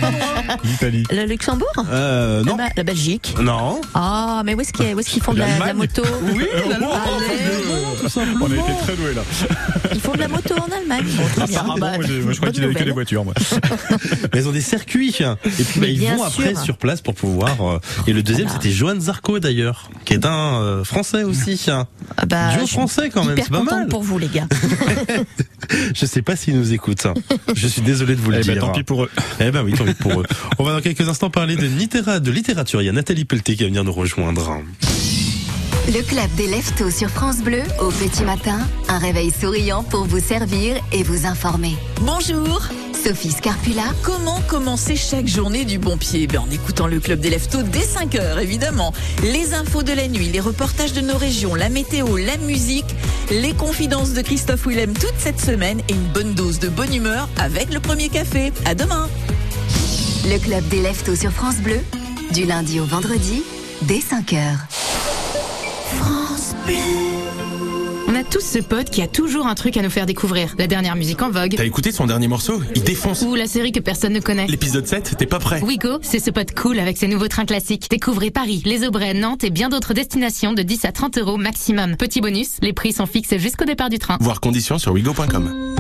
L'Italie. Le Luxembourg Euh, non. Ah bah, La Belgique. Non. Ah, mais où est-ce qu'ils qu'ils font de la, la moto Oui, simplement. On a été très doués là. Ils font de la moto en Allemagne. Bon, très bien. Ah, Bah, moi, je crois bonne qu'il avait que des voitures. Moi. Mais ils ont des circuits. Et puis bah, ils vont après sur place pour pouvoir. euh, Et le deuxième Voilà. c'était Johan Zarco d'ailleurs, qui est un euh, français aussi. Ah bah, français quand même, c'est pas mal. pour vous, les gars. Je sais pas s'ils nous écoutent. Je suis désolé de vous le Eh ben, dire. tant pis pour eux. Eh ben oui, tant pis pour eux. On va dans quelques instants parler de, littéra- de littérature. Il y a Nathalie Pelleté qui va venir nous rejoindre. Le club des Leftos sur France Bleu, au petit matin, un réveil souriant pour vous servir et vous informer. Bonjour Sophie Scarpula, Comment commencer chaque journée du bon pied? Ben, En écoutant le club des Leftos dès 5 heures, évidemment. Les infos de la nuit, les reportages de nos régions, la météo, la musique, les confidences de Christophe Willem toute cette semaine et une bonne dose de bonne humeur avec le premier café. À demain le club des Leftos sur France Bleu, du lundi au vendredi, dès 5h. France Bleu On a tous ce pote qui a toujours un truc à nous faire découvrir. La dernière musique en vogue. T'as écouté son dernier morceau? Il défonce. Ou la série que personne ne connaît. L'épisode 7, t'es pas prêt. Wigo, c'est ce pote cool avec ses nouveaux trains classiques. Découvrez Paris, les Aubrais, Nantes et bien d'autres destinations de 10 à 30 euros maximum. Petit bonus, les prix sont fixes jusqu'au départ du train. Voir conditions sur wigo.com.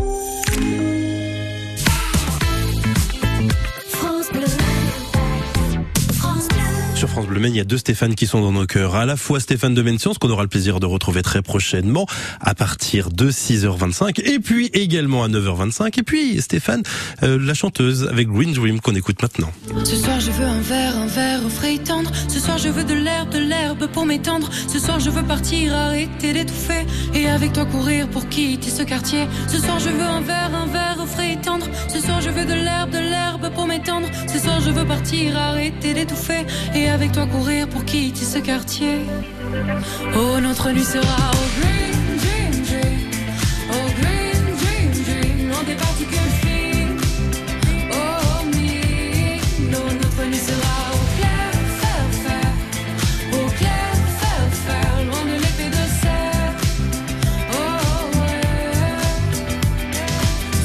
Bleu Maine, il y a deux Stéphane qui sont dans nos cœurs. À la fois Stéphane de Mentions, qu'on aura le plaisir de retrouver très prochainement à partir de 6h25 et puis également à 9h25 et puis Stéphane, euh, la chanteuse avec Green Dream qu'on écoute maintenant. Ce soir je veux un verre, un verre au frais tendre. Ce soir je veux de l'herbe, de l'herbe pour m'étendre. Ce soir je veux partir, arrêter d'étouffer. Et avec toi courir pour quitter ce quartier. Ce soir je veux un verre, un verre au frais tendre. Ce soir je veux de l'herbe, de l'herbe pour m'étendre. Ce soir je veux partir, arrêter d'étouffer. Et avec toi courir pour quitter ce quartier. Oh notre nuit sera au green dream dream. Oh green dream dream. Loin des particules fines. Oh me, non, notre nuit sera au clair, faire, faire. Au clair, faire, faire. Loin de l'épée de serre. Oh ouais.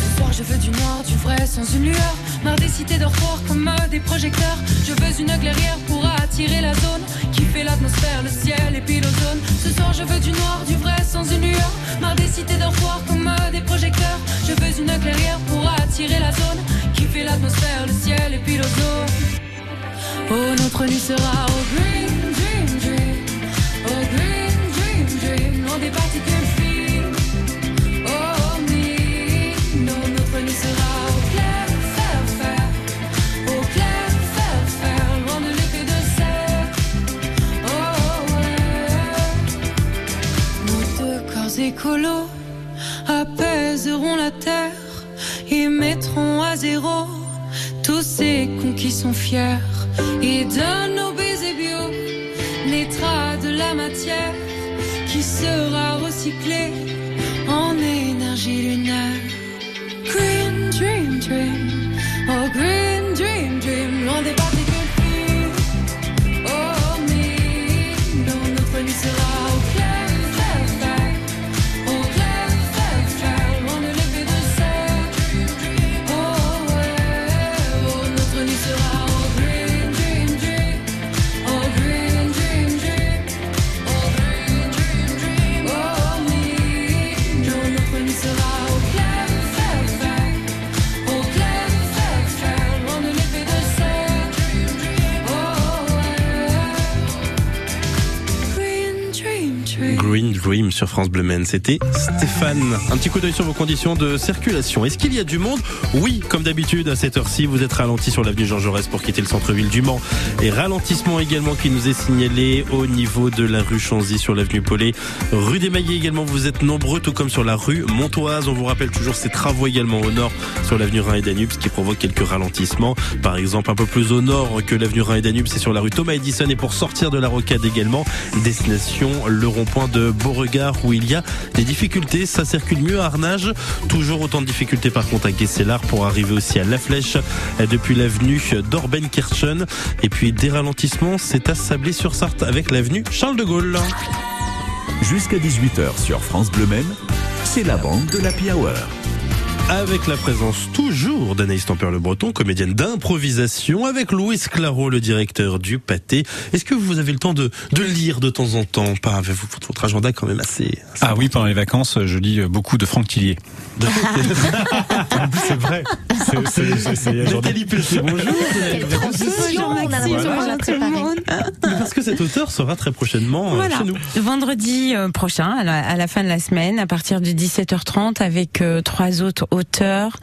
Ce soir je veux du noir, du vrai, sans une lueur. Marre des cités dortoirs comme euh, des projecteurs. Je veux une clairière pour la zone. Qui fait l'atmosphère, le ciel et puis l'ozone. Ce soir je veux du noir, du vrai, sans une lueur. Marre des cités dortoirs comme euh, des projecteurs. Je veux une clairière pour attirer la zone. Qui fait l'atmosphère, le ciel et puis l'ozone. Oh, notre nuit sera au green apaiseront la terre et mettront à zéro tous ces cons qui sont fiers. Et de nos bio naîtra de la matière qui sera recyclée Dream sur France Bleu Maine. C'était Stéphane. Un petit coup d'œil sur vos conditions de circulation. Est-ce qu'il y a du monde? Oui, comme d'habitude, à cette heure-ci, vous êtes ralenti sur l'avenue Jean Jaurès pour quitter le centre-ville du Mans. Et ralentissement également qui nous est signalé au niveau de la rue Chanzy sur l'avenue Paulet. Rue des Maillets également, vous êtes nombreux, tout comme sur la rue Montoise. On vous rappelle toujours ces travaux également au nord sur l'avenue Rhin et Danube, ce qui provoque quelques ralentissements. Par exemple, un peu plus au nord que l'avenue Rhin et Danube, c'est sur la rue Thomas Edison et pour sortir de la rocade également, destination le rond-point de Beauregard où il y a des difficultés. Ça circule mieux à Arnage. Toujours autant de difficultés par contre à Guesselard pour arriver aussi à La Flèche euh, depuis l'avenue d'Orben-Kirchen. Et puis des ralentissements, c'est à Sablé-sur-Sarthe avec l'avenue Charles de Gaulle. Jusqu'à 18h sur France Bleu Maine, c'est la bande de l'Happy Hour. Avec la présence toujours d'Anaïs Tempère le Breton, comédienne d'improvisation, avec Louis Claro, le directeur du pâté. Est-ce que vous avez le temps de, de lire de temps en temps? Pas avec votre, agenda quand même assez. assez Ah oui, pendant les vacances, je lis beaucoup de Franck Tillier. c'est vrai. C'est- Pelletier, bonjour. Bonjour, on a l'impression Bonjour qu'on l'a tout le monde. Parce que cet auteur sera très prochainement euh, Voilà, chez nous. vendredi euh, prochain, à la, à la fin de la semaine, à partir de 17h30, avec euh, trois autres auteurs.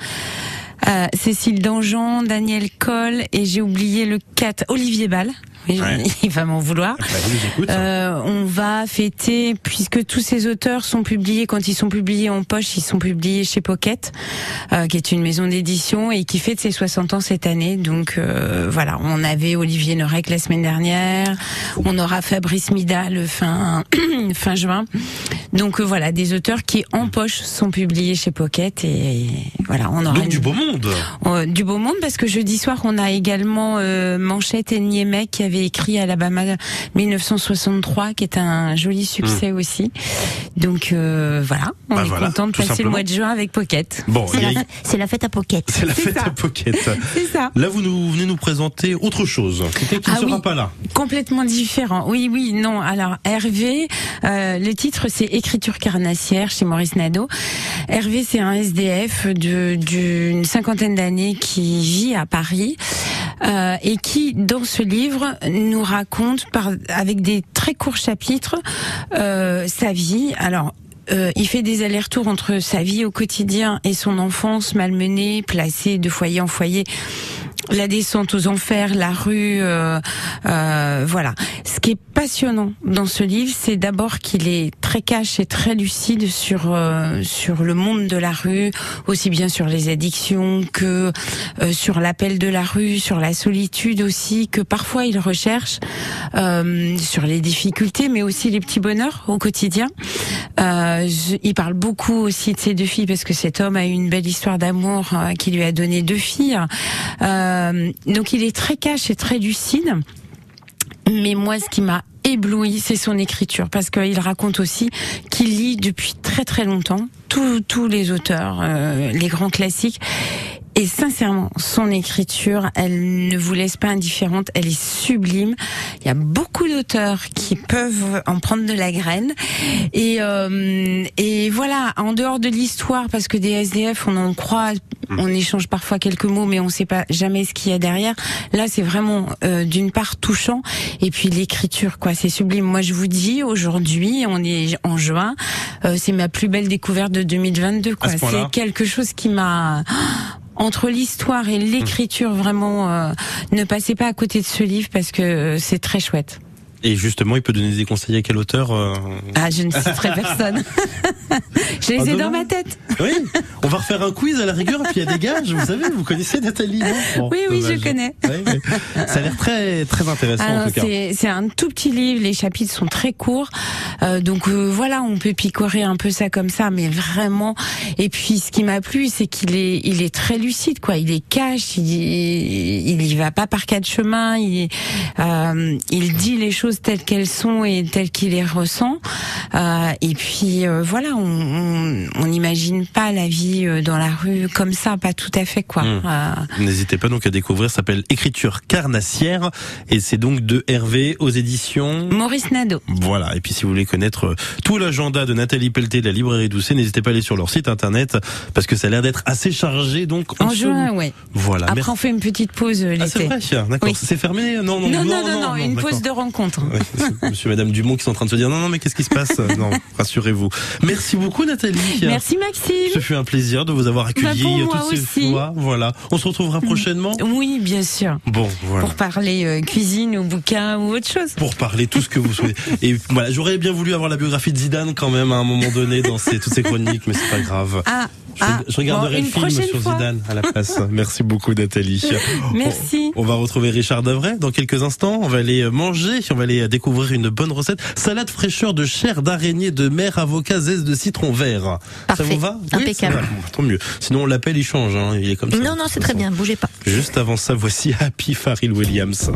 Euh, Cécile Dangean, Daniel Coll et j'ai oublié le 4, Olivier Ball. Oui, Ouais. Il va m'en vouloir. Bah, nous écoute. Euh, on va fêter, puisque tous ces auteurs sont publiés, quand ils sont publiés en poche, ils sont publiés chez Pocket, euh, qui est une maison d'édition et qui fête ses 60 ans cette année. Donc euh, voilà, on avait Olivier Norek la semaine dernière, on aura Fabrice Mida le fin fin juin. Donc voilà, des auteurs qui en poche sont publiés chez Pocket et voilà, on aura Donc une- du beau monde. du beau monde parce que jeudi soir on a également Manchette et Niemek qui avait écrit Alabama 1963 qui est un joli succès aussi. Donc euh, voilà, on Bah est voilà, content de passer le mois de juin avec Pocket. Bon, C'est a- la, c'est la fête à Pocket. c'est la C'est fête ça. à Pocket. C'est ça. Là, vous nous venez nous présenter autre chose. Quelqu'un qui Ah ne sera oui. pas là. Complètement différent. Oui, oui, non. Alors Hervé, euh, le titre c'est Écriture carnassière chez Maurice Nadeau. Hervé, c'est un SDF de- d'une cinquantaine d'années qui vit à Paris euh, et qui, dans ce livre, nous raconte par, avec des très courts chapitres euh, sa vie. Alors. euh, il fait des allers-retours entre sa vie au quotidien et son enfance malmenée, placée de foyer en foyer la descente aux enfers, la rue, euh, euh, voilà. Ce qui est passionnant dans ce livre, c'est d'abord qu'il est très cash et très lucide sur euh, sur le monde de la rue, aussi bien sur les addictions que euh, sur l'appel de la rue, sur la solitude aussi, que parfois il recherche euh, sur les difficultés, mais aussi les petits bonheurs au quotidien. Euh, je- il parle beaucoup aussi de ses deux filles parce que cet homme a eu une belle histoire d'amour qui lui a donné deux filles. Donc il est très cash et très lucide. Mais moi, ce qui m'a ébloui, c'est son écriture, parce qu'il raconte aussi qu'il lit depuis très très longtemps tous tous les auteurs, euh, les grands classiques. Et sincèrement, son écriture, elle ne vous laisse pas indifférente, elle est sublime. Il y a beaucoup d'auteurs qui peuvent en prendre de la graine. Et, euh, et voilà, en dehors de l'histoire, parce que des SDF, on en croit, on échange parfois quelques mots, mais on ne sait pas jamais ce qu'il y a derrière. Là, c'est vraiment euh, d'une part touchant, et puis l'écriture, quoi, c'est sublime. Moi, je vous dis, aujourd'hui, on est en juin, euh, c'est ma plus belle découverte de 2022. Quoi. C'est quelque chose qui m'a entre l'histoire et l'écriture, vraiment, euh, ne passez pas à côté de ce livre parce que euh, c'est très chouette. Et justement, il peut donner des conseils à quel auteur euh, Ah, je ne citerai personne. je les ai dans ma tête. Oui, on va refaire un quiz à la rigueur, puis il y a des gages, vous savez, vous connaissez Nathalie, non? Bon, Oui, oui, je connais. Ouais, ouais. Ça a l'air très, très intéressant en tout cas. c'est un tout petit livre, les chapitres sont très courts, Euh, donc euh, voilà, on peut picorer un peu ça comme ça, mais vraiment. Et puis ce qui m'a plu, c'est qu'il est, il est très lucide, quoi. Il est cash, il, il y va pas par quatre chemins, il, il dit les choses telles qu'elles sont et telles qu'il les ressent. Euh, et puis euh, voilà, on on- on n'imagine pas la vie euh, dans la rue comme ça, pas tout à fait, quoi. Hmm. Euh, N'hésitez pas donc à découvrir, ça s'appelle Écriture carnassière, et c'est donc de Hervé aux éditions... Maurice Nadeau. Voilà, et puis si vous voulez connaître euh, tout l'agenda de Nathalie Pelleté de la librairie Doucet, n'hésitez pas à aller sur leur site internet, parce que ça a l'air d'être assez chargé, donc... En se- juin, ouais. Voilà, Après, merci. on fait une petite pause euh, Ah, c'est l'été. vrai, d'accord. Oui. C'est fermé non non, non, non, non, non, une pause de rencontre. Ouais, c'est monsieur et madame Dumont qui sont en train de se dire non, non, mais qu'est-ce qui se passe? Non, rassurez-vous. Merci beaucoup, Nathalie. Merci Maxime. Ce fut un plaisir de vous avoir accueilli Bah, moi toutes ces aussi. fois. Voilà. On se retrouvera prochainement. Oui, bien sûr. Bon, voilà. Pour parler euh, cuisine ou bouquin ou autre chose. Pour parler tout ce que vous souhaitez. Et voilà, j'aurais bien voulu avoir la biographie de Zidane quand même à un moment donné dans ces, toutes ces chroniques, mais c'est pas grave. Ah, Je, ah, je regarderai bon, le film sur fois. Zidane à la place. Merci beaucoup, Nathalie. Merci. On, on va retrouver Richard Davray dans quelques instants. On va aller manger, on va aller découvrir une bonne recette. Salade fraîcheur de chair d'araignée de mer, avocat, zeste de citron vert. Parfait. Ça vous va? Impeccable. va. Tant mieux. Sinon, on l'appelle, il change. Hein. Il est comme ça. Non, non, c'est très bien, bougez pas. Juste avant ça, voici Happy Pharrell Williams.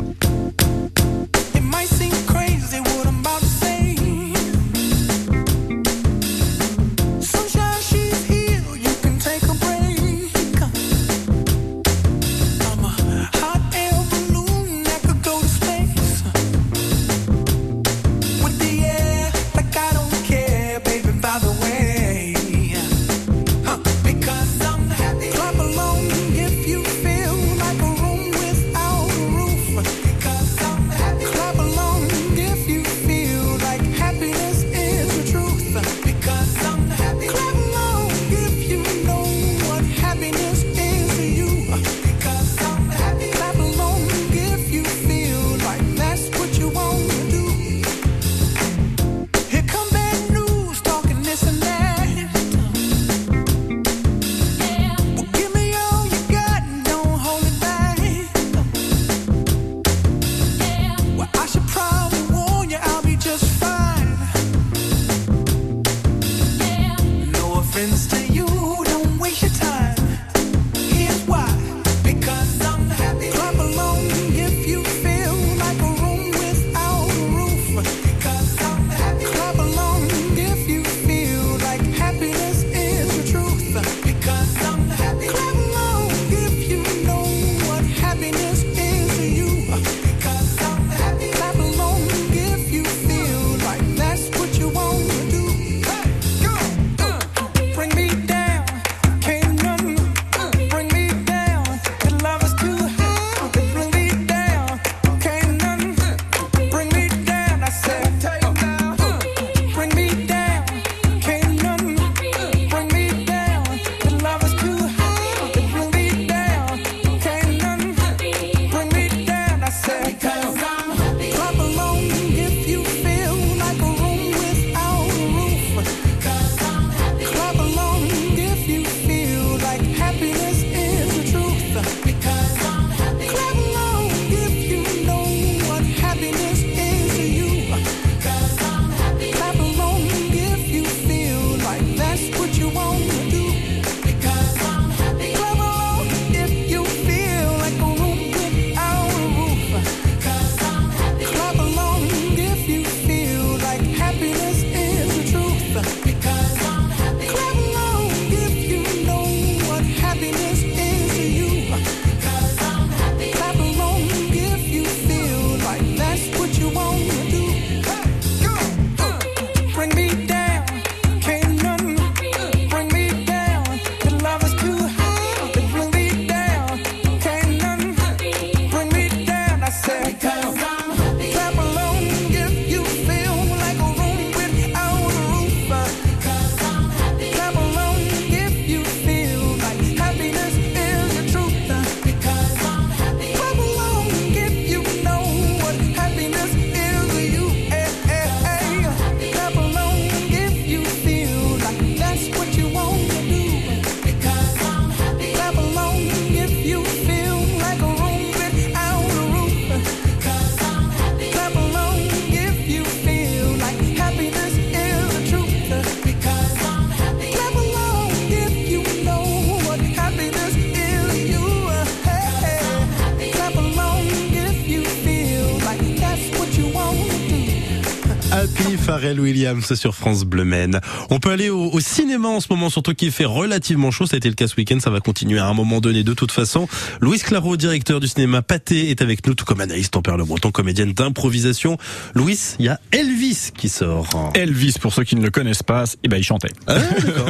Pharrell Williams sur France Bleu Maine. On peut aller au, au cinéma en ce moment, surtout qu'il fait relativement chaud. Ça a été le cas ce week-end, ça va continuer à un moment donné de toute façon. Louis Claro, directeur du cinéma Pâté, est avec nous, tout comme Anaïs Tempère Le Breton, comédienne d'improvisation. Louis, il y a Elvis qui sort. Elvis, pour ceux qui ne le connaissent pas, eh ben il chantait. Ah,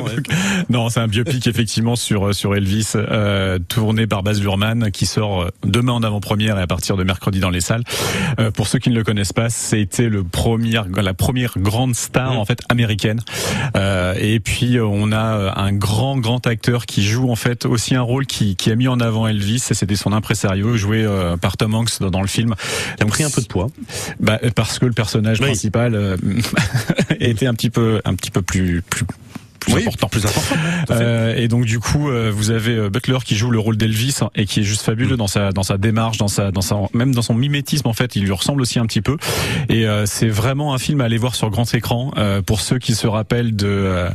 ouais. non, c'est un biopic effectivement sur sur Elvis, euh, tourné par Baz Luhrmann, qui sort euh, demain en avant-première et à partir de mercredi dans les salles. Euh, pour ceux qui ne le connaissent pas, c'était le premier, la première grande star en fait américaine. Euh, et puis euh, on a euh, un grand grand acteur qui joue en fait aussi un rôle qui, qui a mis en avant Elvis. et C'était son impresario, joué euh, par Tom Hanks dans, dans le film. Il a pris un peu de poids. Bah, parce que le personnage Oui. principal était un petit peu un petit peu plus plus plus Oui, important. plus important. Euh, et donc du coup, euh, vous avez euh, Butler qui joue le rôle d'Elvis hein, et qui est juste Mm. fabuleux dans sa dans sa démarche, dans sa dans sa même dans son mimétisme en fait, il lui ressemble aussi un petit peu. Et euh, c'est vraiment un film à aller voir sur grand écran euh, pour ceux qui se rappellent de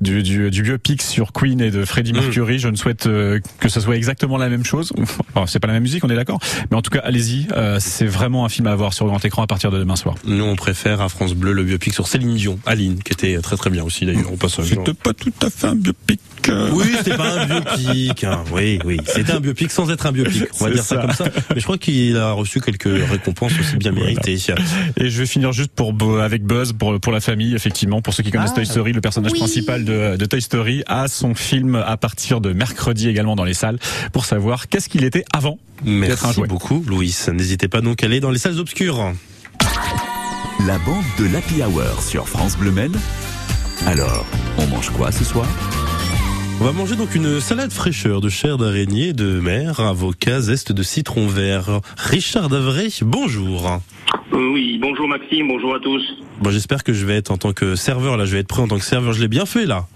du, du du biopic sur Queen et de Freddie Mm. Mercury. Je ne souhaite que ce soit exactement la même chose. Enfin, c'est pas la même musique, on est d'accord. Mais en tout cas, allez-y. c'est vraiment un film à voir sur grand écran à partir de demain soir. Nous, on préfère à France Bleu le biopic sur Céline Dion, Aline, qui était très très bien aussi d'ailleurs au passage. C'était pas tout à fait un biopic. euh. Oui, c'était pas un biopic. hein. Oui, oui, c'était un biopic sans être un biopic. On va dire ça. ça. comme ça. Mais je crois qu'il a reçu quelques récompenses aussi bien Voilà. méritées. Et je vais finir juste pour Bo- avec Buzz pour pour la famille effectivement pour ceux qui connaissent Ah. Toy Story le personnage Oui. principal de, de Toy Story a son film à partir de mercredi également dans les salles pour savoir qu'est-ce qu'il était avant Merci jouet. beaucoup, Louis. N'hésitez pas donc à aller dans les salles obscures. La bande de l'Happy Hour sur France Bleu Maine. Alors, on mange quoi ce soir? On va manger donc une salade fraîcheur de chair d'araignée, de mer, avocat, zeste de citron vert. Richard Davray, bonjour. Oui, bonjour Maxime, bonjour à tous. Bon, j'espère que je vais être en tant que serveur là. Je vais être prêt en tant que serveur. Je l'ai bien fait là.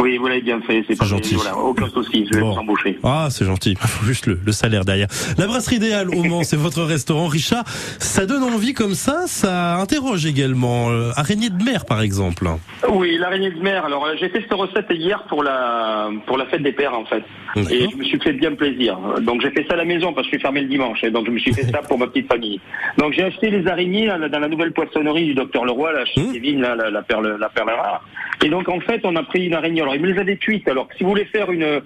Oui, vous l'avez bien fait, c'est pas gentil. Voilà, aucun souci, je vais Bon. vous embaucher. Ah, c'est gentil. Il faut juste le, le salaire derrière. La brasserie idéale au Mans, c'est votre restaurant. Richard, ça donne envie comme ça. Ça interroge également. Euh, araignée de mer, par exemple. Oui, l'araignée de mer. Alors, euh, j'ai fait cette recette hier pour la pour la fête des pères, en fait. Et je me suis fait bien plaisir. Donc, j'ai fait ça à la maison parce que je suis fermé le dimanche. Et donc, je me suis fait ça pour ma petite famille. Donc, j'ai acheté les araignées là, dans la nouvelle poissonnerie du docteur Leroy, là, chez Mmh. Kevin, là, la, la perle, la perle rare. Et donc, en fait, on a pris une araignée. Alors, il me les avait cuites. Alors, si vous voulez faire une,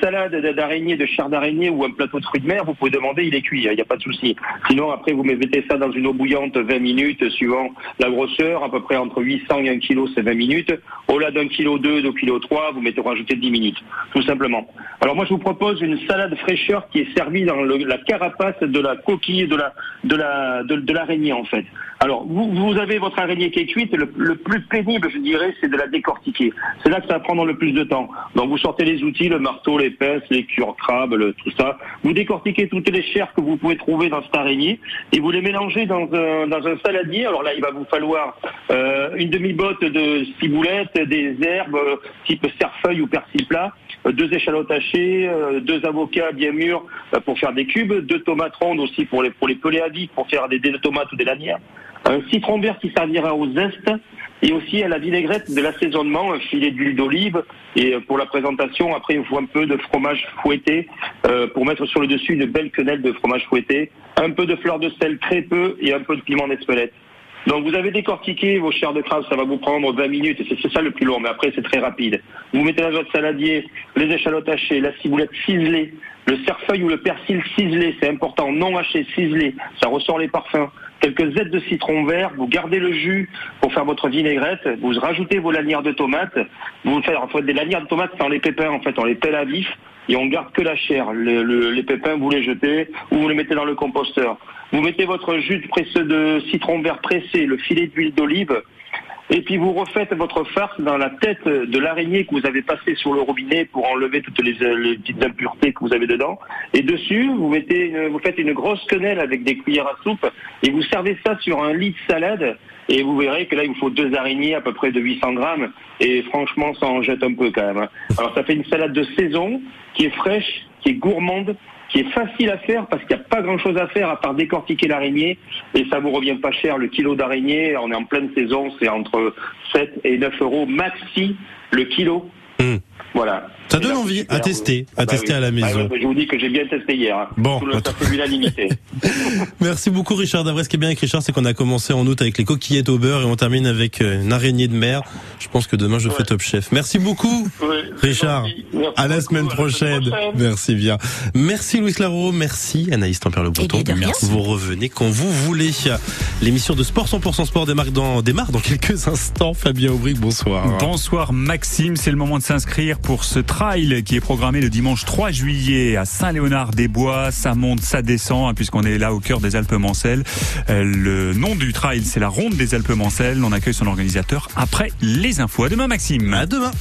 salade d'araignée, de chair d'araignée ou un plateau de fruits de mer, vous pouvez demander, il est cuit. Il n'y a pas de souci. Sinon, après, vous mettez ça dans une eau bouillante 20 minutes, suivant la grosseur, à peu près entre 800 et 1 kg, c'est 20 minutes. Au-delà d'un kilo 2, d'un kilo 3, vous mettez rajouter 10 minutes, tout simplement. Alors moi, je vous propose une salade fraîcheur qui est servie dans la carapace de la coquille de l'araignée en fait. Alors vous, vous avez votre araignée qui est cuite. Le, le plus pénible, je dirais, c'est de la décortiquer. C'est là que ça va prendre le plus de temps. Donc vous sortez les outils, le marteau, les pinces, les cure crabes, le- tout ça. Vous décortiquez toutes les chairs que vous pouvez trouver dans cette araignée et vous les mélangez dans un dans un saladier. Alors là, il va vous falloir euh, une demi-botte de ciboulette, des herbes euh, type cerfeuil ou persil plat, deux échalotes hachées, euh, deux avocats bien mûrs euh, pour faire des cubes, deux tomates rondes aussi pour les pour les peler à vif pour faire des, tomates ou des lanières, un citron vert qui servira au zeste et aussi à la vinaigrette de l'assaisonnement, un filet d'huile d'olive et euh, pour la présentation après il faut un peu de fromage fouetté euh, pour mettre sur le dessus une belle quenelle de fromage fouetté, un peu de fleur de sel très peu et un peu de piment d'Espelette. Donc vous avez décortiqué vos chairs de crabe, ça va vous prendre 20 minutes, et c'est c'est ça le plus long, mais après c'est très rapide. Vous mettez dans votre saladier les échalotes hachées, la ciboulette ciselée, le cerfeuil ou le persil ciselé, c'est important, non haché, ciselé, ça ressort les parfums. Quelques aides de citron vert, vous gardez le jus pour faire votre vinaigrette, vous rajoutez vos lanières de tomates, vous faites des lanières de tomates sans les pépins, en fait on les pèle à vif, et on garde que la chair. Le- le- les pépins, vous les jetez ou vous les mettez dans le composteur. Vous mettez votre jus de, citron vert pressé, le filet d'huile d'olive, et puis vous refaites votre farce dans la tête de l'araignée que vous avez passée sur le robinet pour enlever toutes les, petites impuretés que vous avez dedans. Et dessus, vous mettez, une- vous faites une grosse quenelle avec des cuillères à soupe et vous servez ça sur un lit de salade. Et vous verrez que là, il vous faut deux araignées à peu près de 800 grammes. Et franchement, ça en jette un peu quand même. hein. Alors, ça fait une salade de saison qui est fraîche, qui est gourmande, qui est facile à faire parce qu'il n'y a pas grand chose à faire à part décortiquer l'araignée et ça vous revient pas cher. Le kilo d'araignée, on est en pleine saison, c'est entre 7 et 9 euros maxi le kilo. Voilà. Ça donne envie à tester, à Bah tester oui. à la Bah maison. ouais, je vous dis que j'ai bien testé hier. hein. Bon, Tout le, ça fait l'unanimité. Merci beaucoup Richard. D'après ce qui est bien avec Richard, c'est qu'on a commencé en août avec les coquillettes au beurre et on termine avec euh, une araignée de mer. Je pense que demain je ferai Top Chef. Merci beaucoup Richard. À la semaine prochaine. Merci bien. Merci Louis Laro, merci Anaïs Tempère-le-Breton. Eh bien, de rien. Vous revenez quand vous voulez. L'émission de Sport 100% Sport démarre dans, démarre dans quelques instants. Fabien Aubric, bonsoir. Bonsoir Maxime, c'est le moment de s'inscrire pour ce trail qui est programmé le dimanche 3 juillet à Saint-Léonard-des-Bois. Ça monte, ça descend, hein, puisqu'on est là au cœur des Alpes-Mancelles. Euh, le nom du trail, c'est la Ronde des Alpes-Mancelles. On accueille son organisateur après les infos. À demain Maxime. À demain.